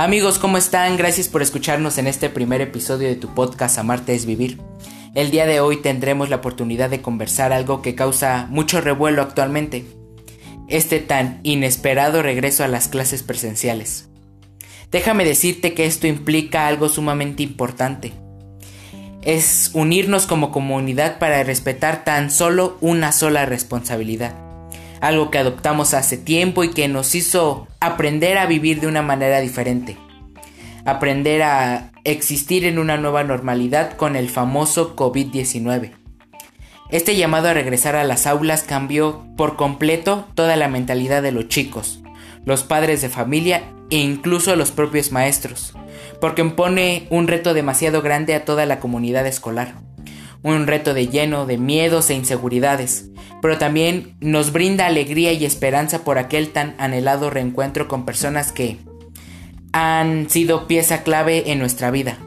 Amigos, ¿cómo están? Gracias por escucharnos en este primer episodio de tu podcast Amarte es Vivir. El día de hoy tendremos la oportunidad de conversar algo que causa mucho revuelo actualmente. Este tan inesperado regreso a las clases presenciales. Déjame decirte que esto implica algo sumamente importante. Es unirnos como comunidad para respetar tan solo una sola responsabilidad algo que adoptamos hace tiempo y que nos hizo aprender a vivir de una manera diferente, aprender a existir en una nueva normalidad con el famoso COVID-19. Este llamado a regresar a las aulas cambió por completo toda la mentalidad de los chicos, los padres de familia e incluso los propios maestros, porque impone un reto demasiado grande a toda la comunidad escolar un reto de lleno de miedos e inseguridades, pero también nos brinda alegría y esperanza por aquel tan anhelado reencuentro con personas que han sido pieza clave en nuestra vida.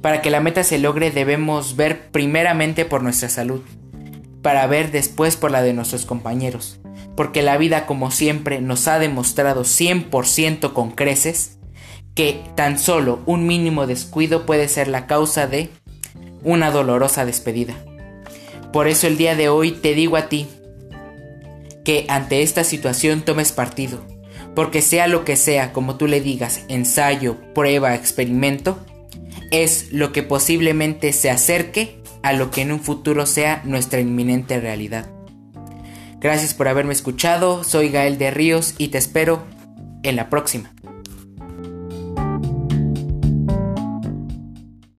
Para que la meta se logre debemos ver primeramente por nuestra salud, para ver después por la de nuestros compañeros, porque la vida como siempre nos ha demostrado 100% con creces que tan solo un mínimo descuido puede ser la causa de una dolorosa despedida. Por eso el día de hoy te digo a ti que ante esta situación tomes partido, porque sea lo que sea, como tú le digas, ensayo, prueba, experimento, es lo que posiblemente se acerque a lo que en un futuro sea nuestra inminente realidad. Gracias por haberme escuchado, soy Gael de Ríos y te espero en la próxima.